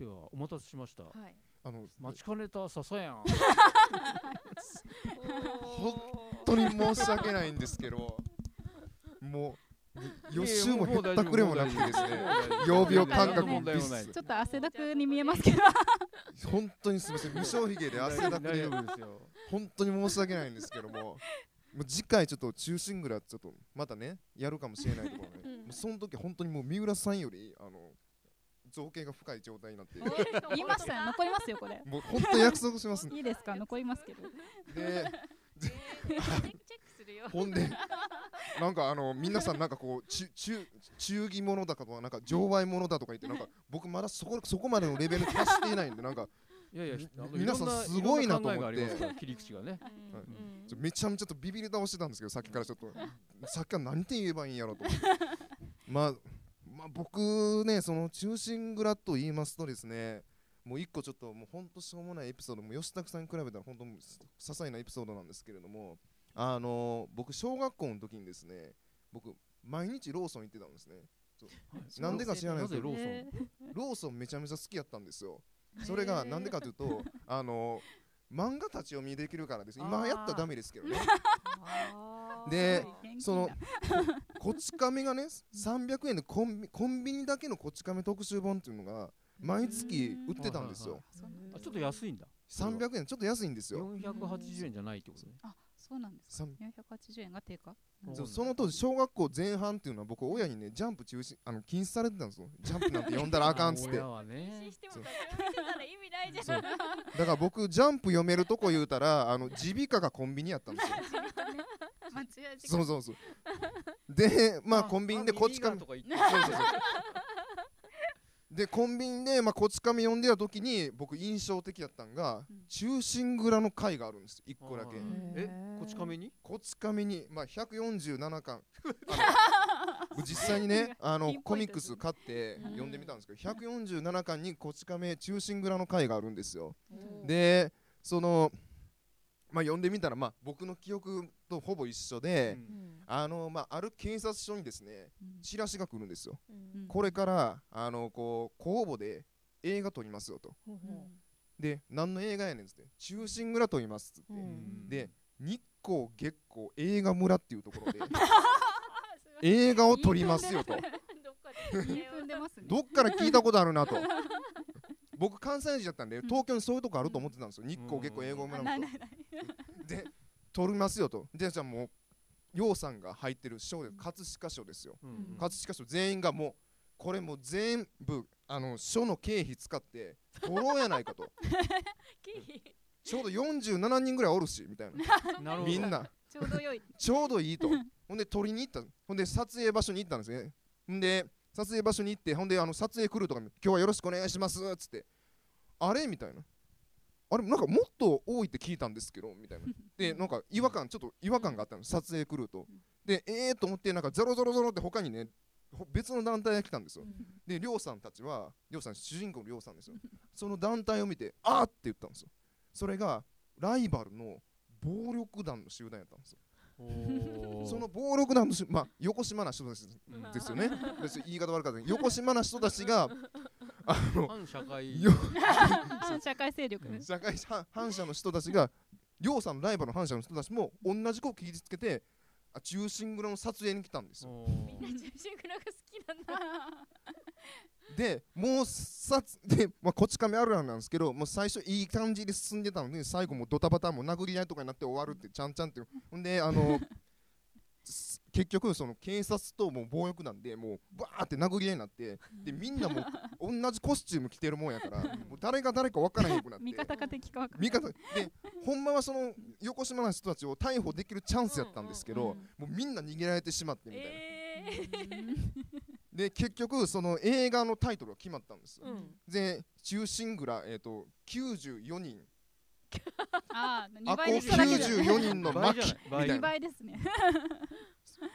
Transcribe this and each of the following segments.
ではお待たせしました。はい。あの待ちかねた笹やん。本当に申し訳ないんですけどもう予習もへったくれもなくてですね曜日を感覚もないちょっと汗だくに見えますけど。本当にすみません無償ひげで汗だく大で丈夫ですよ本当に申し訳ないんですけどももう次回ちょっと中心蔵ちょっとまたねやるかもしれないところね、うん。その時本当にもう三浦さんよりあの造形が深い状態になって言 いましたよ。残りますよこれ。もう本当に約束しますいいですか？残りますけど。でチェックするよ。ほんでなんかあの皆さんなんかこう中中中義者だかとかなんか常売者だとか言ってなんか僕まだそこそこまでのレベルに達していないんでなんかいやいや皆さんすごいなと思って。切り口がね。うん。はい。うんちょめちゃめちゃとビビり倒してたんですけどさっきからちょっとさっきから何て言えばいいんやろうとまあまあ僕ねその中心蔵と言いますとですねもう一個ちょっともうほんとしょうもないエピソードも吉田さんに比べたら本当些細なエピソードなんですけれどもあの僕小学校の時にですね僕毎日ローソン行ってたんですね。なんでか知らないですけどローソン？えローソンめちゃめちゃ好きやったんですよ。それがなんでかというとあの漫画立ち読みできるからです。今やったらダメですけどね。でー。その こち亀がね300円でコンビコンビニだけのこち亀特集本っていうのが毎月売ってたんですよ。そうなんだ。あちょっと安いんだ。300円ちょっと安いんですよ。480円じゃないってことね。あそうなんですさか480円が定価？うんそうその当時小学校前半っていうのは僕親にねジャンプ中止あの禁止されてたんですよ。ジャンプなんて読んだらあかんっつって。親はね禁止しても立ち読みしてたら意味ないじゃん。そう。だから僕ジャンプ読めるとこ言うたらあの耳鼻科がコンビニやったんですよ。そうそうそう。でまあコンビニでこち亀とかそうそうそうでコンビニで、まあ、こち亀読んでた時に僕印象的だったんが、うん。中心蔵の回があるんです。1個だけ。はいえこち亀に？こち亀に、まあ、147巻。実際にねあのコミックス買ってうん読んでみたんですけど147巻にこち亀中心蔵の回があるんですよ。うんでそのまあ読んでみたら、まあ、僕の記憶とほぼ一緒で、うん。あのまあ、ある警察署にですねうん。チラシが来るんですよ。うん。これからあのこう公募で映画撮りますよと。で何の映画やねんっつって中心蔵と言いますっつって、ううん。で日光月光映画村っていうところで 映画を撮りますよと。どっから聞いたことあるなと。僕関西人だったんで東京にそういうとこあると思ってたんですよ。日光月光映画あ村とで撮りますよと。でじゃあもう楊さんが入ってる賞で葛飾賞ですよ。うん。うん葛飾賞全員がもうこれもう全部あの書の経費使って撮ろうやないかと。経費ちょうど47人ぐらいおるしみたいな。みんな。ちょうど良い。ちょうどいいと。ほんで撮りに行った。ほんで撮影場所に行ったんですね。ほんで撮影場所に行ってほんであの撮影クルーとかに今日はよろしくお願いしますっつって。あれ？みたいなあれなんかもっと多いって聞いたんですけどみたいな。で なんか違和感ちょっと違和感があったの撮影クルーと。でええー、と思ってなんかゾロゾロゾロって他にねほ別の団体が来たんですよ。でりょうさんたちはりょうさん主人公のりょうさんですよ。その団体を見てあーって言ったんですよ。それがライバルの暴力団の集団やったんですよ。その暴力団のし、まあ、横島な人たちですよね。別に言い方悪かったけど横島な人たちが、あの、反社会よ 社会勢力ね社会反反社の人たちが、りょうさんのライバルの反社の人たちも同じこと聞きつけて、あ中心蔵の撮影に来たんですよ。みんな中心蔵が好きなんだ で、もうさ で、まあ、こち亀あるあるなんですけど、もう最初いい感じで進んでたのに、最後もうドタバタもう殴り合いとかになって終わるって、ちゃんちゃんって。ほんで、あの、す結局、その警察ともう暴力団でもうバーって殴り合いになって、で、みんなもう同じコスチューム着てるもんやから、もう誰が誰か分からへんくなって。味方か敵か分かんない味方でほんまはその横島の人たちを逮捕できるチャンスやったんですけど、もうみんな逃げられてしまってみたいな、えで結局その映画のタイトルが決まったんですよ、ーうん。で中心蔵、えー、と94人。ああ2あこ倍で94人の倍じ巻ゃない。倍2みたいな。倍ですね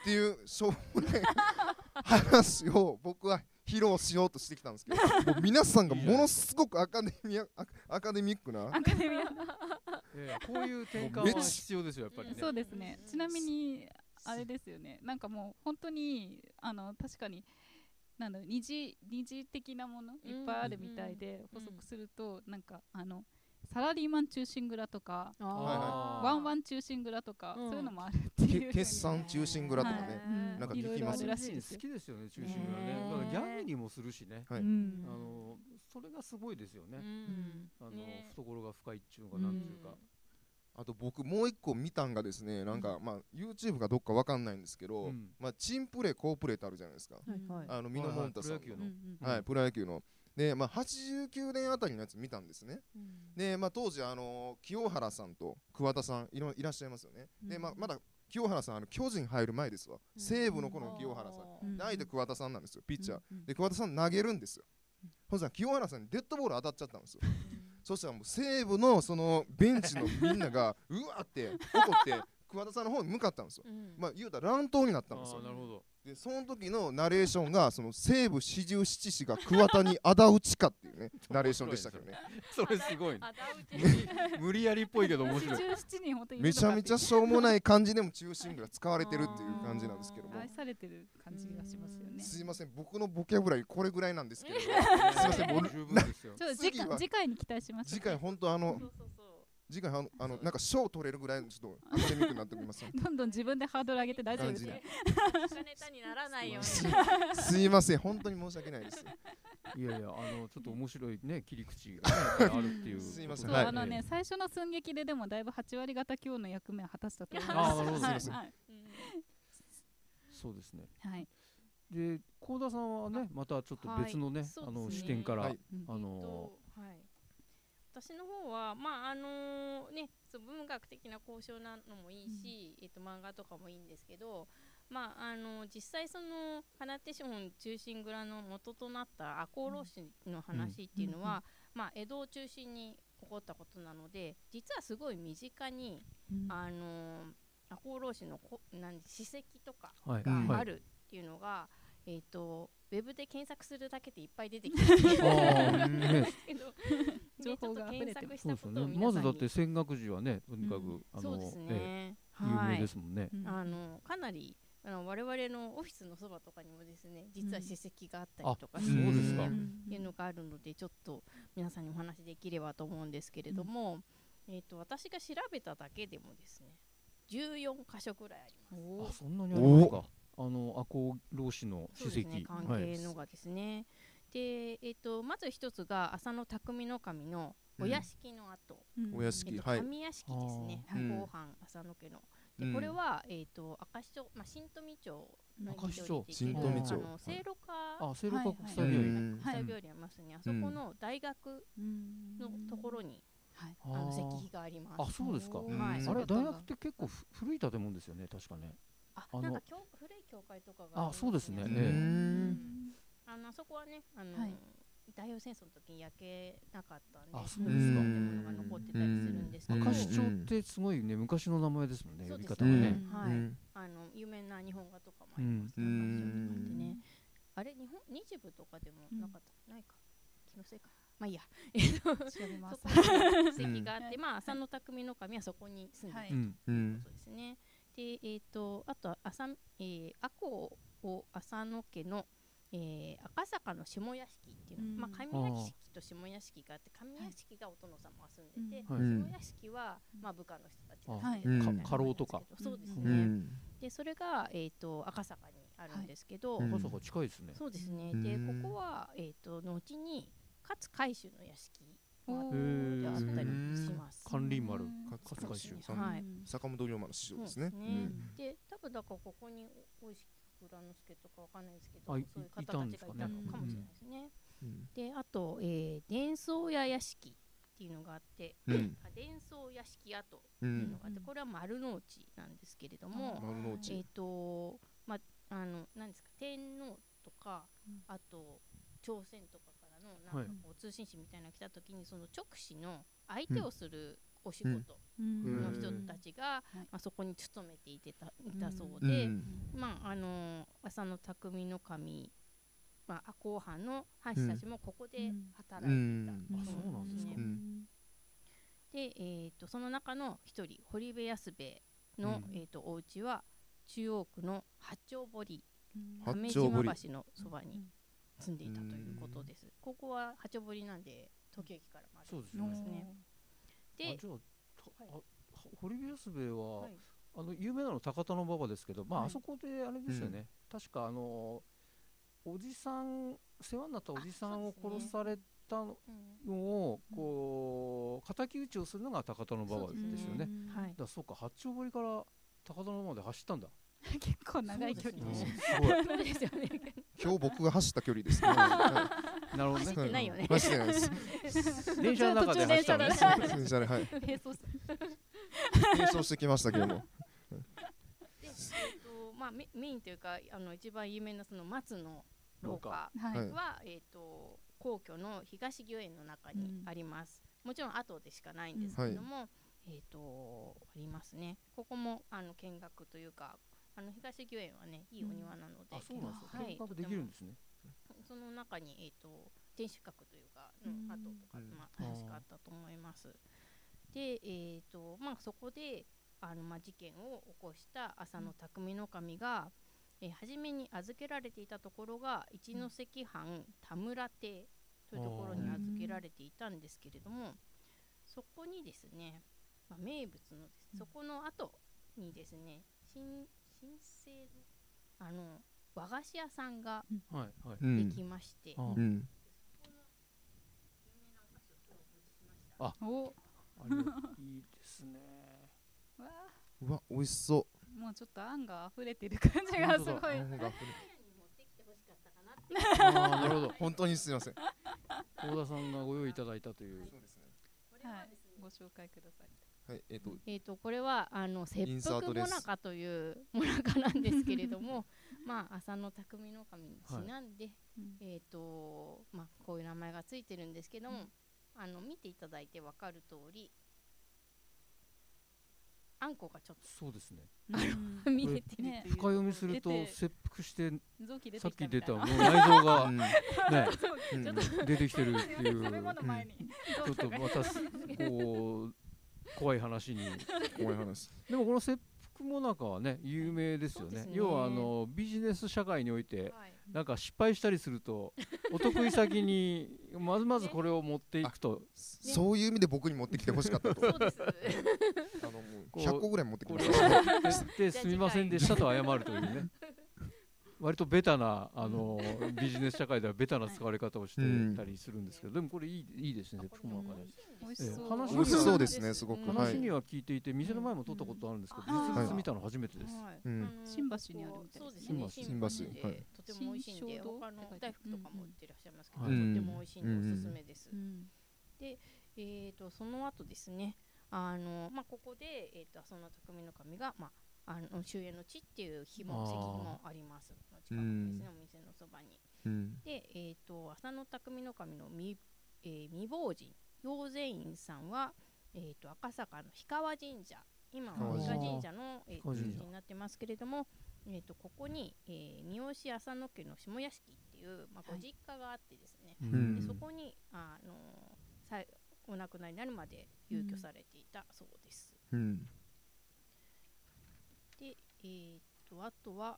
っていうしょうもない話を僕は披露しようとしてきたんですけど もう皆さんがものすごくアカデミアアアカデミックな。アカデミア。いやいやこういう転換は必要ですよやっぱりね。そうですね。ちなみにあれですよね。なんかもう本当にあの確かになんだろう二次二次的なものいっぱいあるみたいで、補足するとなんかあのサラリーマン中心蔵とかワンワン中心蔵とか、うん。そういうのもある決算中心蔵とかはい。ね、うん。なんか聞きます好きですよね中心がね。ねだからギャグにもするしね。あのそれがすごいですよね。うん。あのね懐が深いっていうのかなんていうか。あと僕もう一個見たんがですねなんかまあ YouTube かどっかわかんないんですけど、うん。まあチンプレー好プレーってあるじゃないですか、はいはい。あのミノモンタさんはいはいプロ野球の。うんはい、プロ野球の。で、まあ、89年あたりのやつ見たんですね。で、まあ、当時、あの清原さんと桑田さんいろいらっしゃいますよね。で、まあ、まだ清原さん、あの巨人入る前ですわ。西武の頃の清原さん。うんで相手桑田さんなんですよ、ピッチャー。うんで、桑田さん投げるんですよ。そしたら清原さんにデッドボール当たっちゃったんですよ。そしたらもう西武のそのベンチのみんなが うわって怒って桑田さんの方に向かったんですよ。まあ言うたら乱闘になったんですよあー。なるほどでその時のナレーションがその西武四十七士が桑田に仇討ちかっていうねナレーションでしたけどね。それすごいね。無理やりっぽいけど面白い。17人本当にいるめちゃめちゃしょうもない感じでも中心が使われてるっていう感じなんですけども。愛されてる感じがしますよね。すいません僕のボキャブラリーこれぐらいなんですけど。すいませんもう十分ですよ。ちょっと次回次回に期待しましょう次回本当あのそうそうそう次回あのあのなんか賞取れるぐらいのちょっとアカデミックになっております どんどん自分でハードル上げて大丈夫です。かね下ネタにならないように。すすいません。本当に申し訳ないです。いやいやあのちょっと面白いね切り口があるっていう すいません。はい。あのね、最初の寸劇ででもだいぶ8割方今日の役目を果たしたと思いあます。ーなるほど。はい。すいまはい。そうですね。はい。で幸田さんはねまたちょっと別のねあの視点からはい。うんあのえっとはい、私の方はまああのねそう文学的な交渉なのもいいし、えっと漫画とかもいいんですけどまああの実際そのカナテション中心蔵の元となった赤穂浪士の話っていうのは、まあ江戸を中心に起こったことなので実はすごい身近にうん。あの赤穂浪士のこなん史跡とかはいうんはい。があるっていうのが、えっ、とウェブで検索するだけでいっぱい出てきてるんですあーねけど 情報が溢れてますでちょっと検索したことをそうですよね。まずだって戦学時はねとにかうんくあのそうですえ有名はい。ですもんね。うん。あのかなりあの我々のオフィスのそばとかにもですね実は史跡があったりとかあして、そうですか。いうのがあるのでちょっと皆さんにお話しできればと思うんですけれども、えっ、と私が調べただけでもですね14箇所くらいあります。あそんなにありますか？あの赤穂浪士のそう史跡ですね関はい係のがですね、で、えっとまず一つが浅野匠の神のお屋敷の跡、うん。お屋敷えっとはい。神屋敷ですね、後半浅野家の。でうん。これは、えっと明石町、まあ、新富町の明石町。新富町。あの聖路加あ聖路加国際う病院ん。国際病院ありますね、あそこの大学うん。のところに、はい。あの石あ碑があります。あそうですか。うんはい、うん。あれ大学って結構ふ古い建物ですよね確かね。あなんか教古い教会とかがあそうですねあのあそこはねあの、はい。大洋戦争の時に焼けなかったんであそうですか。建物が残ってたりするんですけど、うん。明石町ってすごいね昔の名前ですもん。ね呼びそうです方がねうん。はい、うん。あの有名な日本画とかもあります、ね。あれ日本日部とかでもなかった、ないか。気のせいか。まあいいや。調べます。そこに石碑があって、まあ浅野匠の神はそこに住んでいたうんということですね。で、えっ、と、あとは、浅、えー、赤穂を浅野家の。えー、赤坂の下屋敷っていうの、うん。まあ、上屋敷と下屋敷があって、上屋敷がお殿様が住んでて。はい。うん。下屋敷は、まあ、部下の人たちがあ住んでるみたいなか家老とか。そうですね。うん。で、それが、えっ、と、赤坂にあるんですけど。はい。赤坂近いですね。そうですね。うん。で、ここは、えっ、と、後に、勝海舟の屋敷があったりします。関林丸うん。勝海舟さんはい。坂本龍馬の師匠ですね。ですね。で多分だからここに大石蔵之介とかわかんないですけどそういう方いたちがいたのかもしれないですね。うんであと、えー、伝送屋屋敷っていうのがあって、うん。あ伝送屋敷跡うっていうのんがあって、これは丸の内なんですけれども、えっ、内。とまああの何ですか天皇とか、うん。あと朝鮮とかからのなんかこう通信使みたいなのが来た時にその直使の相手をするお仕事うん。の人たちが、うんまあ、そこに勤めていてたいたそううで、ん。まああの浅野匠の神、まあ、赤穂藩の藩士たちもここで働いていた、うんあそうなんですかね。うん。で、えー、とその中の一人堀部安兵衛の、うん。えー、とお家は中央区の八丁堀八亀丁堀。島橋のそばに住んでいたということです。ここは八丁堀なんで東京駅からまでそうですね。あで、じゃあたはい。あ堀部安兵衛は、はい。あの有名なの高田馬場ですけど、まあ、はい。あそこであれですよね、確かあのおじさん世話になったおじさんを殺されたのうん。をこう敵討ちをするのが高田馬場ですよね。うん。はい。だそうか八丁堀から高田馬場まで走ったんだ。結構長い距離ですね。すごい。そうですよね。今日僕が走った距離ですね。は なるほどね。走ってないよね。い走ってないです。電車の中で走ったのね。電車で。はい並走する並走してきましたけどもで、えっとまあメメインというかあの一番有名なその松の廊下は、えっと皇居の東御苑の中にあります。もちろん後でしかないんですけれども、えっとありますね。ここもあの見学というか。あの東御苑はね、いいお庭なので、あ、そうなんですか。はい見学できるんですね。その中に、えー、と天守閣というかのうん跡とか、うんまあ、確かあったと思います。で、えーとまあ、そこであの、まあ、事件を起こした浅野匠の神が、えー初めに預けられていたところが一関藩田村邸というところに預けられていたんですけれども、そこにですね、まあ、名物のですうん。そこの後にですね新新生のあの和菓子屋さんがはいはい。うん。できまして、あうん。おあれいいですね。わあ。うわ美味しそもうちょっとあんが溢れてる感じがすごい。う あんがああ、なるほど。本当にすみません。高田さんがご用意いただいたという。そうですねはい。ご紹介ください。はいえっと。えー、とこれはあの切インサー腹もトですなかというもなかなんですけれどもまあ浅野匠の神にちなんで、うん。えーとまあ、こういう名前がついてるんですけども、あの見ていただいて分かる通りあんこがちょっそうですね。見えてるね。深読みすると切腹して臓器出さっき出みたもう 内臓がうん。ねうん。出てきてるっていう。ちょっとまたすこう怖い話に。怖い話。でもこの切腹もなかはね有名ですよね。そうですね。要はあのビジネス社会においてはい。なんか失敗したりすると お得意先にまずまずこれを持っていくと。そういう意味で僕に持ってきてほしかったと。そうです。あのもうこう100個ぐらい持ってきました。持ってってすみませんでしたと謝るというね割とベタなあのビジネス社会ではベタな使われ方をしてたりするんですけどでもこれいいいいですね切腹もなかね美味しそう。ええ話美味しそうですねすごく。話には聞いていて店の前も通ったことあるんですけどうん。実物見たの初めてです。新橋にあるみたいそうでですすね。新橋。新橋。はい。でとても美味しいんで他の大福とかも売ってらっしゃいますけど、うん。とても美味しいんでおすすめです、うん。えー、とその後ですねあの、まあ、ここで、えー、とその匠の神が、まあ、あの終焉の地っていう日も石碑もあります。この近くですね、お店のそばに。うん。で、えー、と浅野匠の神の未,、えー未亡人陽善院さんは、えー、と赤坂の氷川神社今は氷川神社の、えー、と氷川神社。地域になってますけれども、えー、とここに、えー、三好浅野家の下屋敷っていう、まあ、ご実家があってですね、うん。でそこにあのさいお亡くなりになるまで入居されていたそうです。うんで、えー、とあとは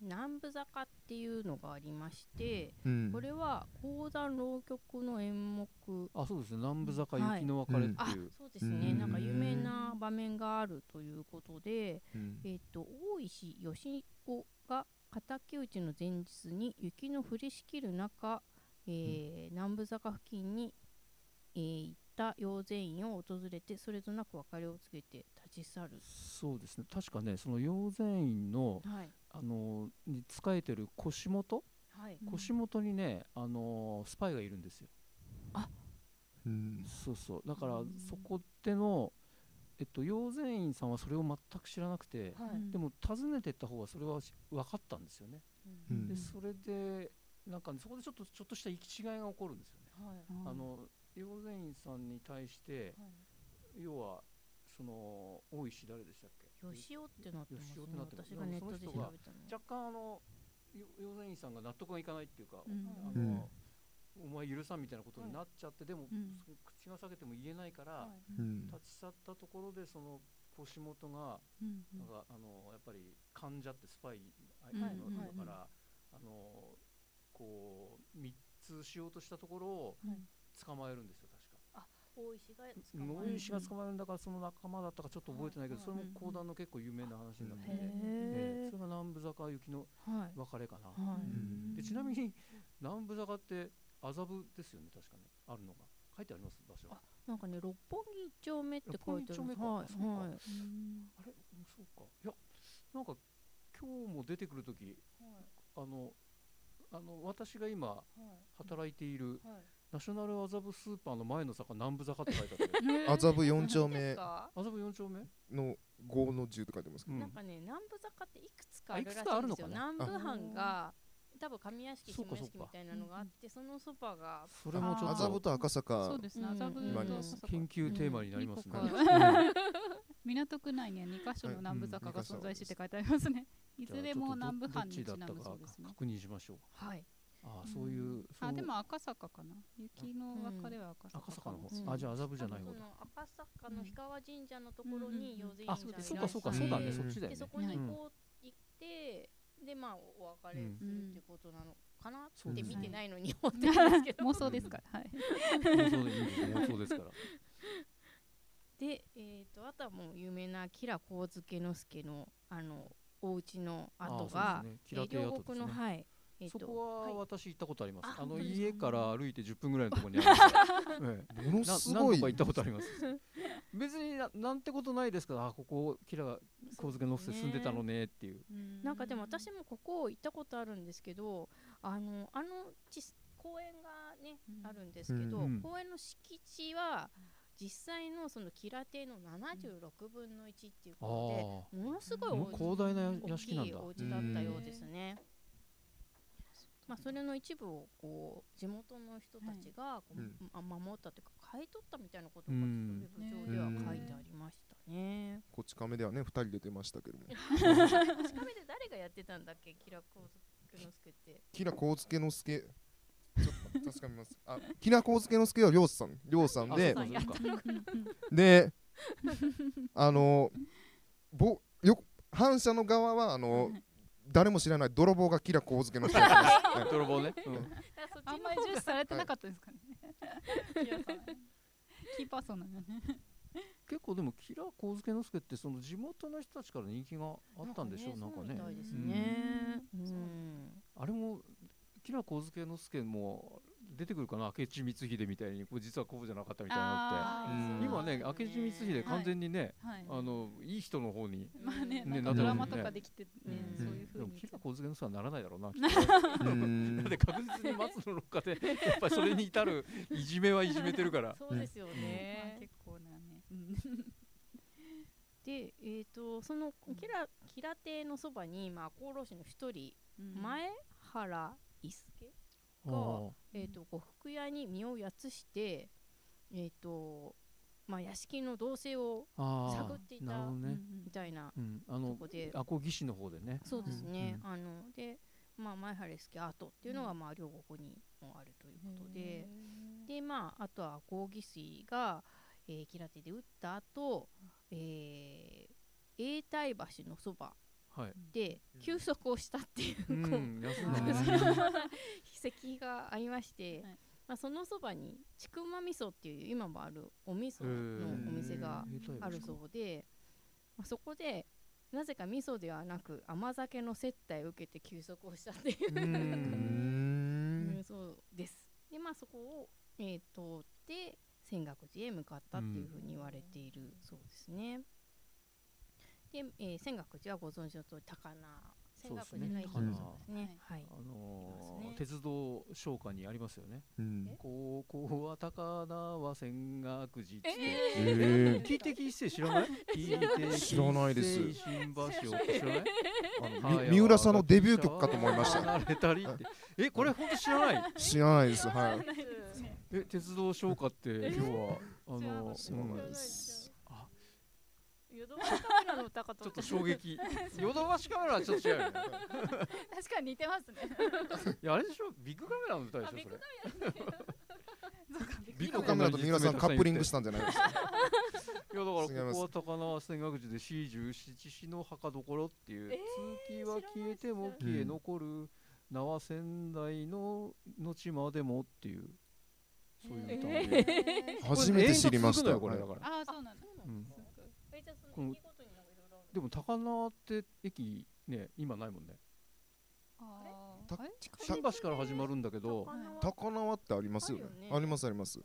南部坂っていうのがありまして、うん。これは講談浪曲の演目。あそうですね。南部坂はい雪の別れってあい。うそうですね、うん。なんか有名な場面があるということで、うん。えっ、と大石義子が敵討ちの前日に雪の降りしきる中、えー南部坂付近に、えー行った陽善院を訪れてそれとなく別れを告げて立ち去る。そうですね。確かねその陽善院のはい。あのに仕えてる腰元？はい。うん。腰元にねあのスパイがいるんですよ。うん。そうそう。だからうん。そこでのえっと陽善院さんはそれを全く知らなくてはい。うん。でも訪ねてった方はそれはし分かったんですよね。うん。でそれでなんかねそこでちょっとちょっとした行き違いが起こるんですよね。はい。あの陽善院さんに対して要はその大石誰でしたっけ？吉尾ってなってますね。てなってます。私がネットで調べたの。若干あのよ陽善院さんが納得がいかないっていうか、うん。あうん。のお前許さんみたいなことになっちゃって、でも、うん。そ口が裂けても言えないから、立ち去ったところでその腰元が、うんなんかあのやっぱり患者ってスパイだから、あのこう3つしようとしたところをはい捕まえるんですよ確か。大石が捕まえ大石が捕まえるんだからその仲間だったかちょっと覚えてないけど、はい。それも講談の結構有名な話になってて、へえええ。それが南部坂行きのはい。別れかな。でちなみに南部坂って麻布ですよね確かね。あるのが。書いてあります場所。あなんかね六本木一丁目って書いてある六本木一丁目か。はいそうか。はい。あれ？うんそうか。いやなんか今日も出てくる時あのあの私が今働いているナショナル麻布スーパーの前の坂南部坂って書いてあって。麻布4丁目。か。麻布4丁目？の5の10って書いてますけど、うん。なんかね南部坂っていくつかあるらしいんですよ。南部藩が多分上屋敷下屋敷みたいなのがあってそのそばが。それもちょっ麻布とと赤坂そうですね。うん。麻布と研究テーマになりますね。港区内には2カ所の南部坂が存在して書いてありますね。い。ずれも南部藩にちなどっちだったかむそうですね。確認しましょう。はいああそういうそう。あでも赤坂かな。雪の別れは赤坂赤坂の方。うん。あじゃあ麻布じゃない方だ。赤坂の氷川神社のところに養あ生院がいらっしそうゃかそうか。そうだね。うん。そっちだよね。でそ。こにうんこう行ってでまあお別れするってことなのかなって見てないのに思ってるんですけど。妄想ですから。はい。妄想でいいんです妄想ですから。で、えー、とあとはもう有名な吉良上野之助のあのお家の跡がああそうですね。両国の。はい、えー、そこははい私行ったことあります。ああの家から歩いて10分ぐらいのところにあるんですよ。ええものなすごい何度か行ったことあります。別にななんてことないですけど、あここキラ神漬のせ住んでたのねっていう。なんかでも私もここ行ったことあるんですけどあのあのち公園がね、うんあるんですけど、うん公園の敷地は実際のそのキラ亭の76分の1っていうことで、ものすごい広大な大屋敷なんだきいお。家だったようですね。まあ、それの一部をこう地元の人たちがこう、うん。あ守ったというか買い取ったみたいなことがうん。ちょっとウェブ上では書いてありましたね。こち亀ではね2人で出ましたけども。確かめて誰がやってたんだっけ？キラコウ之助って。キラコウスケの助ちょっと確かめます。あキラコウスケの助は漁師さん。漁師さんであそうかそうか。であのぼよ反射の側はあの誰も知らない泥棒がキラコウスケの助やってます 泥棒ね。うん。あんまり重視されてなかったですかね。キラさんキーパーソンなんだね。結構でもキラ神漬之助ってその地元の人たちから人気があったんでしょなんかね。あれもキラ神漬之助も出てくるかな？明智光秀みたいにこれ実はこうじゃなかったみたいなのって。今ね明智光秀完全にね、はい。あのいい人の方にまあね、ドラマなってますね。とかできてね、うん。そういう風にでもキラ神漬之助はならないだろうなきっ うん。と だって確実に松の廊下でやっぱりそれに至るいじめはいじめてるから。そうですよまあね。結構なね。うん。で、えっ、とそのキラキラ亭のそばにまあ厚労士の一人、うん。前原伊助あがーえっ、と呉服屋に身をやつしてえっ、とまあ屋敷の動静を探っていたね、みたいなうん、あとのこで、赤穂義士の方でね。そうですね、うんあのでまあ前原伊助跡っていうのがまあ両国にもあるということで、でまああとは合議水が、えー、キラテで打った後、えー、永代橋のそばはい、で休息をしたっていう、うこうん休んだうんね。筆跡がありまして、はい。まあ、そのそばにちくま味噌っていう今もあるお味噌のお店があるそうで、まあ、そこでなぜか味噌ではなく甘酒の接待を受けて休息をしたっていうう そうです。でまあそこを、えー、通って泉岳寺へ向かったっていうふうに言われているそうですね。で、えー、泉岳寺はご存知の通り高菜泉岳寺が駅そうですねそうですね。はい。あのー鉄道商家にありますよね。うん。高校は高菜は泉岳寺って、え聞いて聞いて知らない？聞いて知らないです。新橋を。知らない。あのみ三浦さんのデビュー曲かと思いました。えこれ本当知らない知らないですはいえ鉄道商家って要はあの知らないうんですヨドバシカメラの歌かとちょっと衝撃。ヨドバシカメラはちょっと違うよね。確かに似てますね。いやあれでしょ？ビッグカメラの歌でしょあビッグそれ。ビッグカメラと三浦さんカップリングしたんじゃないですか？いやだからここは高輪泉岳寺で四十七士の墓所っていう、えー月は消えても消え残る縄仙台の後までもっていうそういう歌えで、ー。初めて知りました。よこれだから、ああそうなんだ。そうんえじゃあそこのの駅ごとになんかいろいろあるのでも高輪って駅ね今ないもんね。ああれ？新橋から始まるんだけど高輪高輪ってありますよね。あるよね。ありますあります。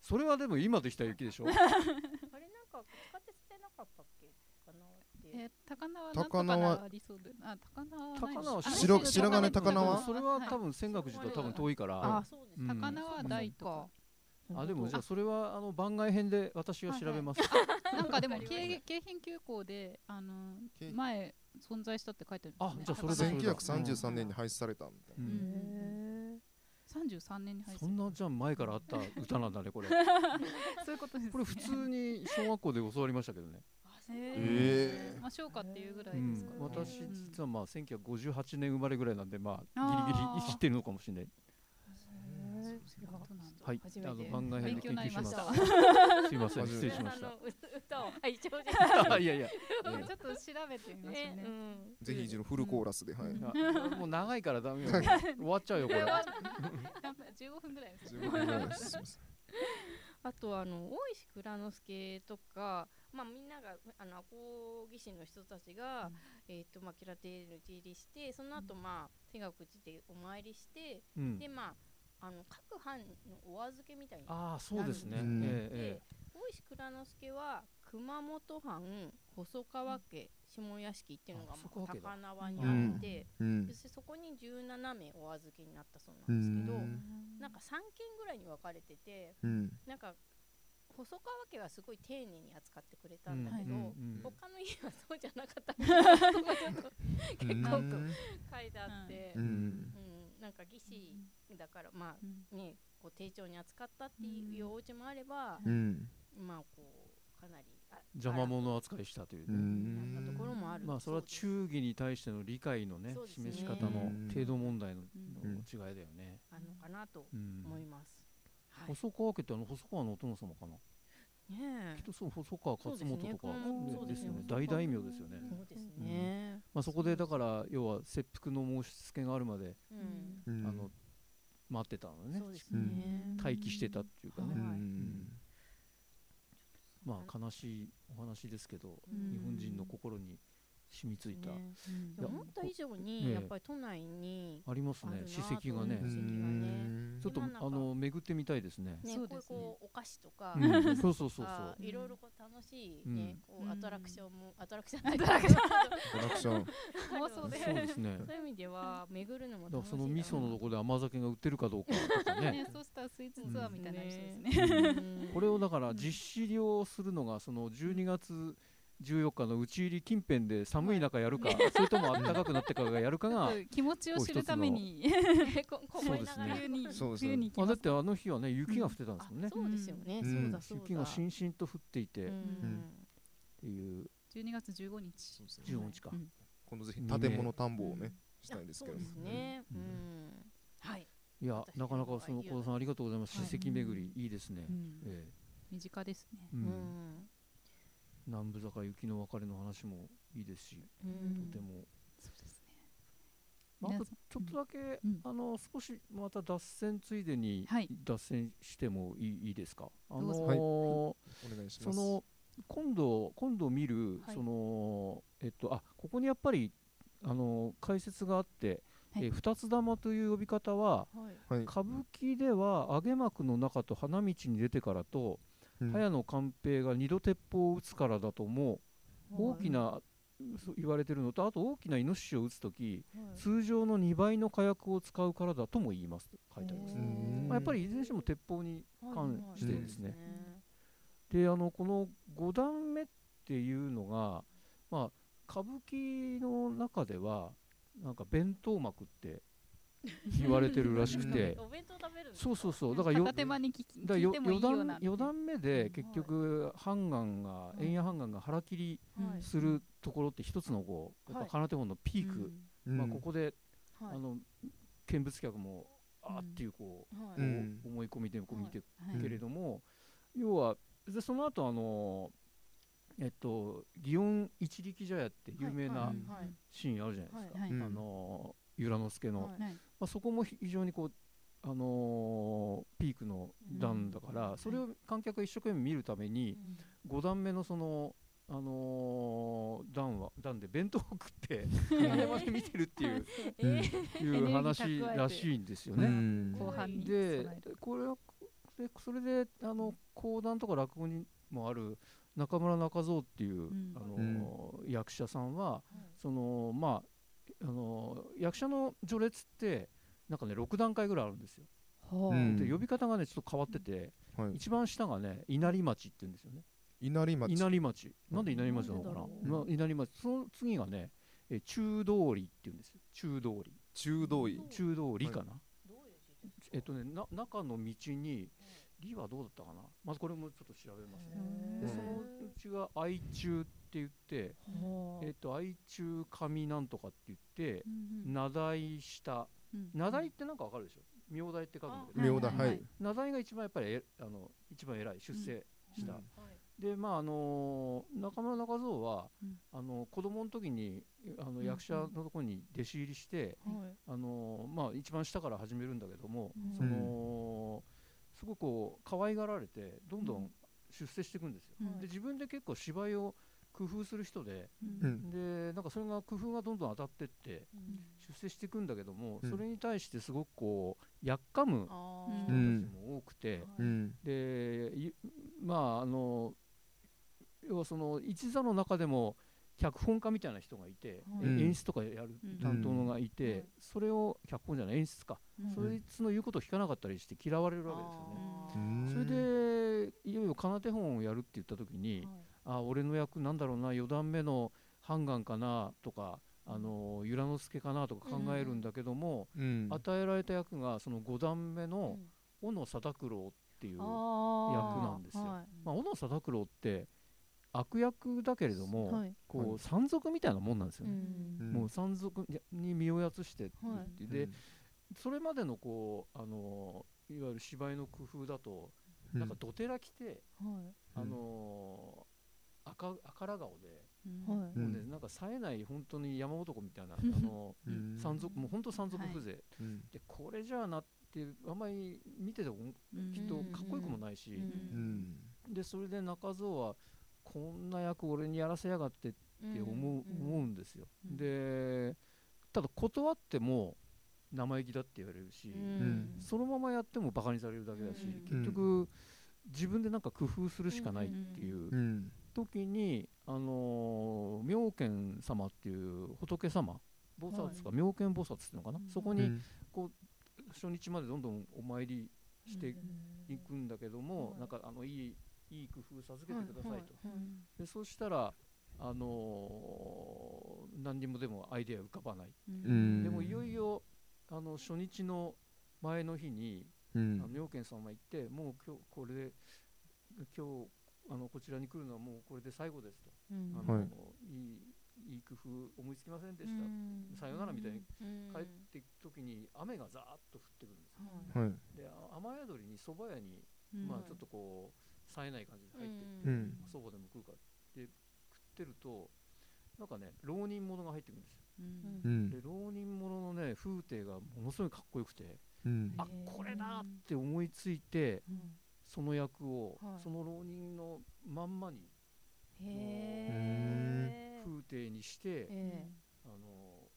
それはでも今できた駅でしょ？あれなんか地下鉄でなかったっけ？かなってえー高輪高輪なんとかなありそうで。あ高輪はない高輪あ白白金高輪？それは多分泉岳寺と多分遠いから。あそうですうん。高輪台とかあでもじゃあそれはあの番外編で私が調べます、なんかでも京京浜急行であの京前存在したって書いてあるんですね。あじゃあそれだそれだ1933年に廃止されたみたいなううんん33年に入ってそんなじゃあ前からあった歌なんだねこれ。そういうことですね。これ普通に小学校で教わりましたけどね、えー。まあ昇華っていうぐらうんいですか、ね。私うん。実はまあ1958年生まれぐらいなんでまあギリギリ生きてるのかもしれないそういうことなんだはい。初めて。あの番外編で研究しました。すいません。失礼しましあのう歌を拝聴でたいやいや。ちょっと調べてみましょうね。ね。うん。ぜひ一度フルコーラスではい。もう長いからダメよ。終わっちゃうよこれ。15 分ぐらいです。よ15分ぐらいです。あとあの大石蔵之介とか、まあ、みんながあの赤穂義士の人たちが、えーとまあ、キラテール地入りしてその後、まあ天岳寺でお参りして、うん。でまああの各藩のお預けみたいな。ああそうですね。うん。えええで大石蔵之介は熊本藩細川家下屋敷っていうのが高輪にあって、うん。そしてそこに17名お預けになったそううなんですけど、ん。なんか3軒ぐらいに分かれててうん。なんか細川家はすごい丁寧に扱ってくれたんだけど、うん。うん。他の家はそうじゃなかった。みたいなことがちょっと結構うん書いてあって、ううん。んなんか義士だからまうん。あねこう丁重に扱ったっていうお家もあれば、うん。まあこうかなりあ邪魔者扱いしたといううねところもある。まあそれは忠義に対しての理解のね示し方のうん。程度問題の違いだよね。あのかなとうん思います。はい、細川家ってあの細川のお殿様かな？ねきっとそう細川勝元とかね。ねですよね。大大名ですよね。そうですね。まあそこでだから要は切腹の申し付けがあるまで待ってたのね。そうですね。待機してたっていうかね。まあ悲しいお話ですけどうん。日本人の心に染みついた。思った以上ええ。にやっぱり都内にありますね。史跡がねょっとあの巡ってみたいですね。ねそうですね。こうお菓子とか、うんそうそうそうそう。あいろいろこう楽しいね、こうアトラクションも、アトラクションアアトラクション。プロダクション。妄想でそうですね。そういう意味では巡るのもだからそ楽しいだろうなの味噌のとこで甘酒が売ってるかどうかとかね。ね、そうしたらスイーツツアーみたいになりそうですね。うん。これをだから実施利するのがその12月14日の打ち入り近辺で寒い中やるか、それとも暖かくなってからやるかが、気持ちを知るためにこ こそうですね。そうですね。あ、だってあの日はね雪が降ってたんですもんね。あ、そうですよね、うん。そうだそうだ。雪がしんしんと降っていて、っうん。ていう。12月15日。そうですね。15日か、うん。今度ぜひ建物探訪をねしたいんですけどそうですね、ううん。んはい。いや私なかなかその小田さんありがとうございます、はい。史跡巡りいいですね、うん。え身近ですね。えううんん南部坂雪の別れの話もいいですし、うん。とても、そうですね。まあ、ちょっとだけ、うん。あの少しまた脱線ついでにはい。脱線してもいい,、いいですか？あのーはいお願い。しますその今度今度見る、はい。そのえっとあここにやっぱりあの解説があって、はい。えー二つ玉という呼び方ははい。はい。歌舞伎では揚げ幕の中と花道に出てからと、うん早野寛平が二度鉄砲を撃つからだとも大きな、そう言われてるのとあと大きなイノシシを撃つ時通常の2倍の火薬を使うからだとも言いますと書いてあります、うんまあ、やっぱりいずれにしても鉄砲に関してですね、ね。であのこの5段目っていうのが、まあ、歌舞伎の中ではなんか弁当幕って言われてるらしくて。お弁当食べるそうそうそう。だからよ片手間に聞きだからよ聞いてもいい四ような。段。四段目で結はい局判官がはい。円谷判官が腹切りはいするところって一つのこうやっはい。ぱ金手本のピーク、まあ、ここで、はい。あの見物客もあーっていうこう、はい。うん。思い込みでこう見てはい。けれども、要はでその後あのえっと祇園一力茶屋って有名なシーンあるじゃないですか、はい。うん。あの由良之助の、はい。まあ、そこも非常にこうあのーピークの段だから、うん。それを観客が一生懸命見るために、5段目のその、あのー段は段で弁当を食ってんあれまで見てるっていうえー。いう話らしいんですようね。ん。後半にでこれはでそれであの講談とか落語にもある中村中蔵っていう、ん。あのー役者さんはそのまああのー役者の序列ってなんかね6段階ぐらいあるんですよ。はあ。うん。で呼び方がねちょっと変わってて、はい。一番下がね稲荷町って言うんですよね。稲荷町。稲荷町。なんで稲荷町なのかな？うまあ稲荷町。その次がねえ中通りって言うんですよ。中通り。中道医中通りかな、えっとねな中の道にりはどうだったかな？まずこれもちょっと調べますね。でそのうちが愛中って言ってえっと愛中上なんとかって言ってうんうん。名題下。うん名題ってなんかわかるでしょ？名題って書くんだけど。明大はいはい。名題が一番やっぱりえあの一番偉い出世した、うん。でまああのー中村中蔵は、うん。あの子供の時にあのうん役者のところに弟子入りして、あのーまあ、一番下から始めるんだけども、うん。そのすごくこう可愛がられてどんどん。出世していくんですよ、うん。で自分で結構芝居を工夫する人でうん。うん。でなんかそれが工夫がどんどん当たってって出世していくんだけども、うん。それに対してすごくこうやっかむあ人たちうんも多くて、うん。でいまああの要はその一座の中でも脚本家みたいな人がいて、うん。え演出とかやるうん担当のがいて、うん。それを脚本じゃない演出か、うん。そいつの言うことを聞かなかったりして嫌われるわけですよね。うん。それでいよいよ奏手本をやるって言った時に、あ俺の役なんだろうな4段目の判官かなとか、あの由良之助かなとか考えるんだけども、うん。与えられた役がその5段目の小野貞九郎っていう、役役なんですよ。まあ、小野貞九郎って悪役だけれども、はい。こはう山賊みたいなもんなんですよね。うん。もう山賊に身をやつしてって言はいって、でそれまでのこうあのいわゆる芝居の工夫だと、うん。なんかどてら着て、あの赤赤ら顔で、うん。はい。ねなんか冴えない本当に山男みたいな、あのうん。山賊もう本当山賊風情、うん。でこれじゃあなっていうあんまり見ててきっとかっこよくもないし、うん。でそれで中蔵はこんな役俺にやらせやがってって思う,、思うんですよ、うん。でただ断っても生意気だって言われるし、ん。そのままやってもバカにされるだけだし、うん。結局自分でなんか工夫するしかないっていううん時に、あのー妙見様っていう仏様菩薩か、は妙見菩薩っていうのかな、うん。そこにうん。初日までどんどんお参りしていくんだけども、はい。なんかあのいいいい工夫授けてくださいと、はい。でそうしたら、あのー何にもでもアイデア浮かばない、うん。でもいよいよあの初日の前の日に、うん。あの妙見様行ってもう今日これで今日あのこちらに来るのはもうこれで最後ですと、あのはい。いいいい工夫思いつきませんでした、さよならみたいに帰っていく時に雨がざーっと降ってくるんですよ、はい。であ雨宿りに蕎麦屋に、うん。まあちょっとこう冴えない感じで入ってって、うん。蕎麦でも食うから。で食ってるとなんかね浪人者が入ってくるんですよ。うん。うん。で浪人者のね風景がものすごいかっこよくてうん。あこれだって思いついてうんその役を、はい。その浪人のまんまに風景にして、え。あの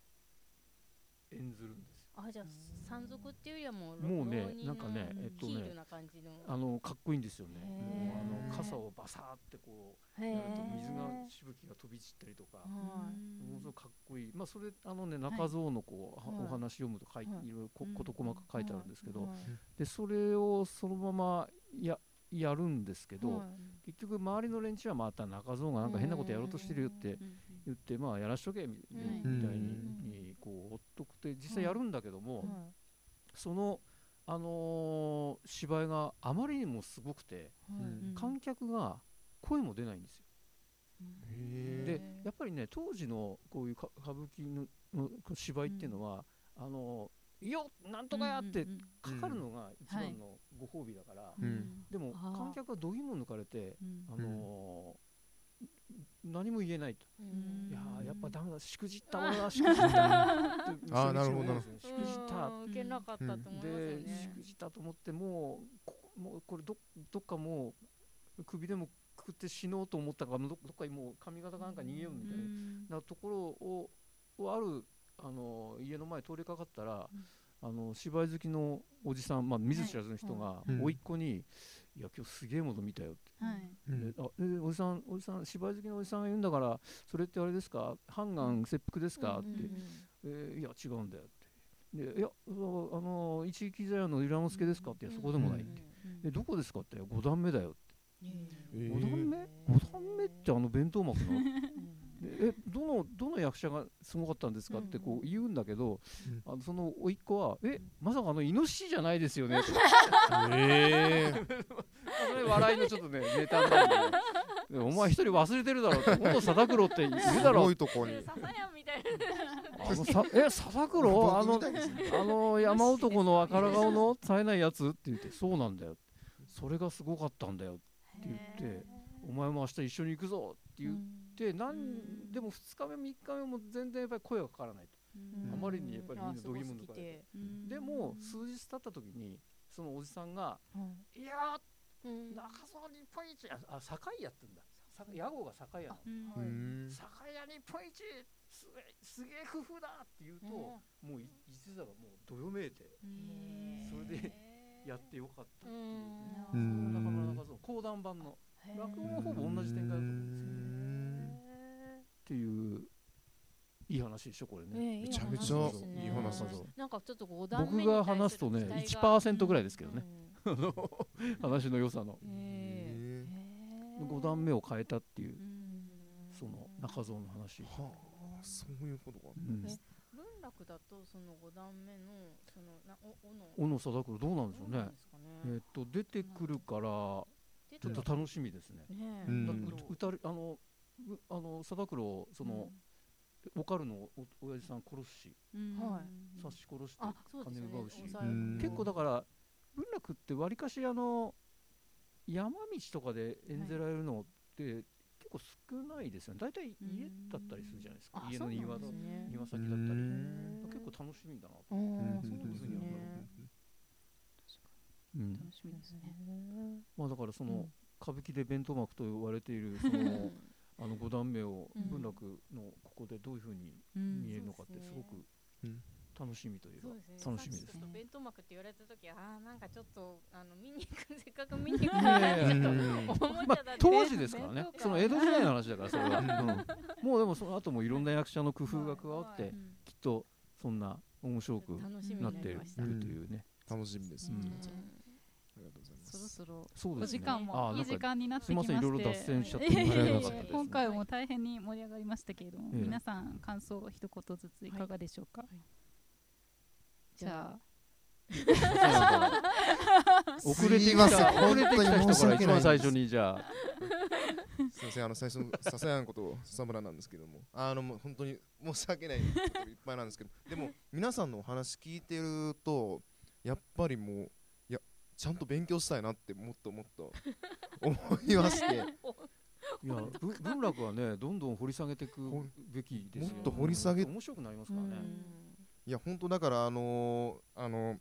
演ずるんですよあじゃあ山賊っていうよりはもうもうねなんかねえっとねあのかっこいいんですよね。へもうあーの傘をバサーってこうへやるとえ水がしぶきが飛び散ったりとか、はものすごくかっこいい、まあ、それあのね中蔵のこう、お話読むと書いい。いろいろ事細かく書いてあるんですけど、はい。でそれをそのままややるんですけど、はい。結局周りの連中はまた中蔵がなんか変なことやろうとしてるよって言って、まあやらしとけみたいに,、うんこうほっとくって実際やるんだけども、はいその、あのー芝居があまりにもすごくて、うん観客が声も出ないんですよ。へでやっぱりね当時のこういうか歌舞伎のの芝居っていうのは、あのよっなんとかやってかかるのが一番のご褒美だから、うん。でも観客は度肝抜かれて、うん。あのー何も言えないと、うん。いやーやっぱダメだ。しくじった俺はしくじった。ってあーなるほどしくじったうん。受けなかったでしね。くじった。と思ってもうこもうこれどどっかもう首でもくくって死のうと思ったからどどっかにもう髪型かなんか逃げようみたいなところををあるあの家の前通りかかったら、あの芝居好きのおじさん、まあ、見ず知らずの人がうん。甥っ子に「いや今日すげえもの見たよ」って。あえおじさんおじさん芝居好きのおじさんが言うんだからそれってあれですか？ハンガン切腹ですか、って、えーいや違うんだよって。でいやあの一撃座屋の由良之助ですか？って。そこでもないって、えどこですかって。5段目だよって。えー。5段目 ?5 段目ってあの弁当幕の？で えどのどの役者がすごかったんですかってこう言うんだけど、うん。あのその甥っ子は「えまさかあのイノシシじゃないですよね」ってえ それ笑いのちょっとねネタなんで。で お前一人忘れてるだろって本当貞九郎っているだろごいとこに。ささやみたいな。あのさえ笹九郎？あのあの山男の赤ら顔の冴えないやつって言ってそうなんだよ。それがすごかったんだよって言ってお前も明日一緒に行くぞって言ってなんでも2日目3日目も全然やっぱり声がかからないと。あまりにやっぱりみんな度肝抜かれて。で。も数日経った時にそのおじさんが「いやー中澤日本一ああ堺やってんだ。さ屋号が堺屋なのうーん。酒屋日本一すげえすげえ工夫だって言うと、もうい一座がもうどよめいてそれでやってよかったっていうね、うーん。中村中蔵講談版の。落語もほぼ同じ展開だと思うんですよねっていういい話でしょこれね、めちゃめちゃいい話だぞ。なんかちょっと五段僕が話すとね1%ぐらいですけどね、話の良さの。え5段目を変えたっていううん。その中蔵の話、ー、はあそういうことか。うん。え文楽だとその五段目のそのなおおの小野貞九郎どうなんでしょうね。えっと出てくるからちょっと楽しみですね。ね歌りあのうあの貞九郎その、おかるのお親父さん殺すしはい。刺し殺して金奪うし。抑えうん結構だから文楽ってわりかしあの山道とかで演じられるのって結構少ないですよね。大体家だったりするじゃないですか。あ家の庭のそうなんですね。庭先だったり。うん結構楽しみだなと、うんうん。そうですね。うん。楽しみですね。まあ、だからその、うん。歌舞伎で弁当幕と言われているその あの5段目をうん文楽のここでどういうふうにうん。見えるのかってすごくうん。楽しみというか楽しみです弁当幕って言われた時はあーなんかちょっとあの見に行くせっかく見に行く まあ当時ですからね。その江戸時代の話だからそれは、うん。もうでもその後もいろんな役者の工夫が加わって、はいきっとそんな面白くななっているというね、楽しみです、うそろすそろそうですね。お時間あもいい時間になってきまして。すいません。いろいろ脱線しちゃって今回も大変に盛り上がりましたけれども、ええ。皆さん感想を一言ずついかがでしょうか、い。じゃあ。遅れてきた遅れてきた人から一番最初ににじゃあ。すいません。あの最初のささやんこと笹村なんですけどもあのもう本当に申し訳ないこといっぱいなんですけどでも皆さんのお話聞いてるとやっぱりもうちゃんと勉強したいなってもっともっと 思いまして。いやぶ文楽はねどんどん掘り下げていくほんべきですよ。もっと掘り下げ面白くなりますからね、いや本当だからあのーあの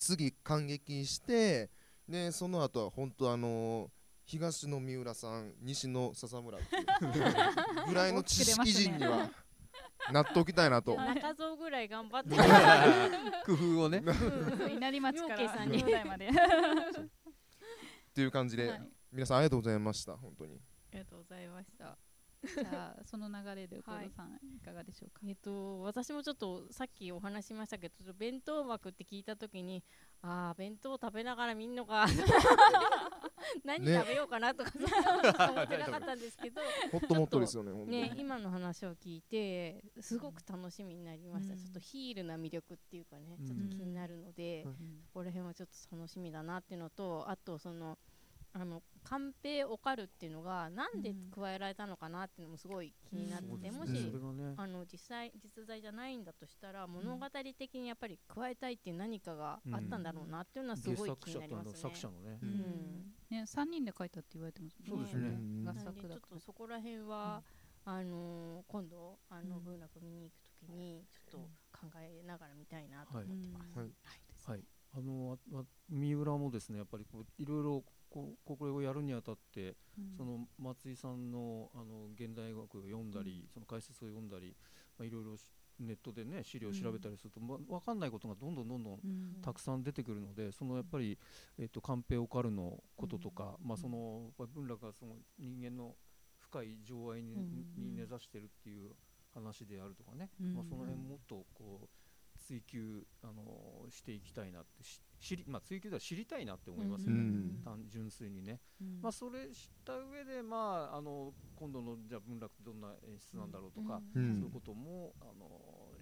次感激してでその後は本当あのー東の三浦さん西の笹村っていう ぐらいの知識人にはなっておきたいなと。中蔵ぐらい頑張って。工夫をね。稲荷町から。さんまで。っていう感じで、はい。皆さんありがとうございました本当に。ありがとうございました。じゃあその流れで小はい野さんい。かがでしょうか、えっと私もちょっとさっきお話ししましたけどちょっと弁当幕って聞いた時にああ弁当食べながら見んのか 何ね食べようかなとかそんなこと思ってなかったんですけど ほっともっとですよねね今の話を聞いてすごく楽しみになりました、うん。ちょっとヒールな魅力っていうかねうん。ちょっと気になるので、うん。そこら辺はちょっと楽しみだなっていうのとあとそのあのカンペオカルっていうのがなんで加えられたのかなっていうのもすごい気になって、うん。もし、ね。あの実際実在じゃないんだとしたら物語的にやっぱり加えたいっていう何かがあったんだろうなっていうのはす原ごい気になりますね。作者のね。ううん。んね3人で書いたって言われてますそうですね。うん。合なんでちょっとそこら辺は、あのー今度あのうん文楽見に行くときにちょっと考えながら見たいなと思ってます。はい。はい、あのああ三浦もですねやっぱりこういろいろこうこれをやるにあたって、うん。その松井さんのあの現代学を読んだり、その解説を読んだり、まあ、いろいろしネットでね資料を調べたりすると、まあ、分かんないことがどんどんどんどんうん。たくさん出てくるのでそのやっぱり、えっとカンペオカルのこととか、まあ、そのやっぱり文楽がその人間の深い情愛に,、うん。に根ざしてるっていう話であるとかね、うん。まあ、その辺もっとこう追求、あのしていきたいなってし知り、まあ、追求では知りたいなって思いますよね、うん。単純粋にね。うん。まあ、それ知った上で、まあ、あの今度のじゃあ文楽ってどんな演出なんだろうとか、うん。そういうこともあの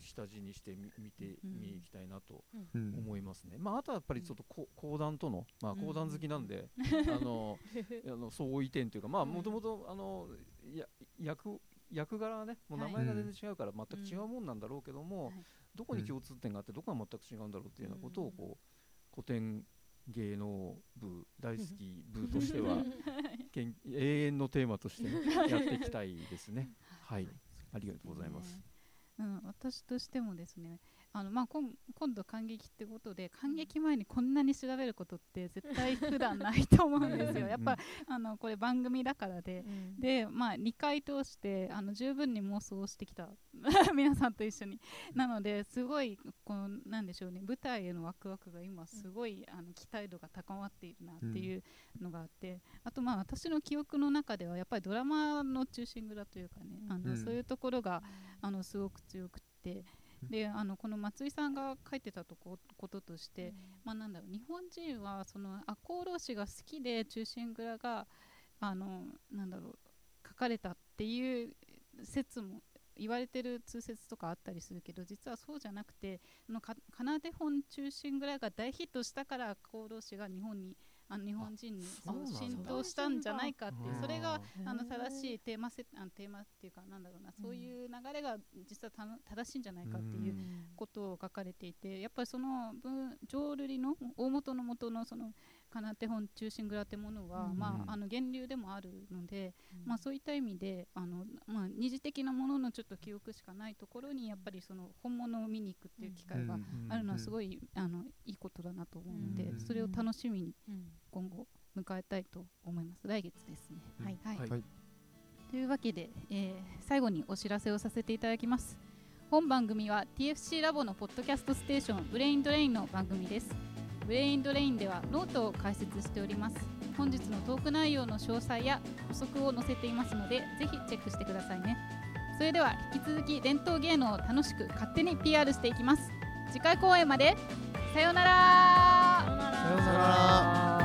下地にしてみ見てうん。見に行きたいなとうん。思いますね。まあ、あとはやっぱりちょっとこ講談との、まあ、うん。講談好きなんで、あの あの相違点というかまあもともとあのや役役柄はねもう名前が全然違うから全く違うもんなんだろうけども、はい。どこに共通点があってどこが全く違うんだろうっていうようなことをこう古典芸能部大好き 部としてはけん永遠のテーマとして やっていきたいですね。はい、ありがとうございます。ね。うん、私としてもですねあの、まあ、今今度感激ってことで感激前にこんなに調べることって絶対普段ないと思うんですよ。やっぱあのこれ番組だからで。で、まあ、2回通してあの十分に妄想してきた 皆さんと一緒に。なのですごいこうなんでしょうね舞台へのワクワクが今すごい、あの期待度が高まっているなっていうのがあって、あとまあ私の記憶の中ではやっぱりドラマの中心蔵というかね、あのうん。そういうところがあのすごく強くって。であのこの松井さんが書いてたとここととして、まあ、なんだろう日本人はその赤穂浪士が好きで忠臣蔵があのなんだろう書かれたっていう説も言われてる通説とかあったりするけど実はそうじゃなくてあのかかなで本忠臣蔵が大ヒットしたから赤穂浪士が日本にあの日本人に浸透したんじゃないかっていう。それがあの正しいいテーマせあのテーマっていうかなんだろうなそういう流れが実は正しいんじゃないかっていうことを書かれていてやっぱりその文浄瑠璃の大元の元のそのかな手本中心蔵ってものは、うん。まあ、あの源流でもあるので、まあ、そういった意味であの、まあ、二次的なもののちょっと記憶しかないところにやっぱりその本物を見に行くっていう機会があるのはすごい、あのいいことだなと思うので、うん。それを楽しみにうん。今後迎えたいと思います。来月ですね。はいはい。はい。はい。というわけで、えー最後にお知らせをさせていただきます。本番組は TFC ラボのポッドキャストステーションブレインドレインの番組ですブレインドレインではノートを開設しております。本日のトーク内容の詳細や補足を載せていますのでぜひチェックしてくださいね。それでは引き続き伝統芸能を楽しく勝手に PR していきます。次回公演まで。さようなら。さようなら。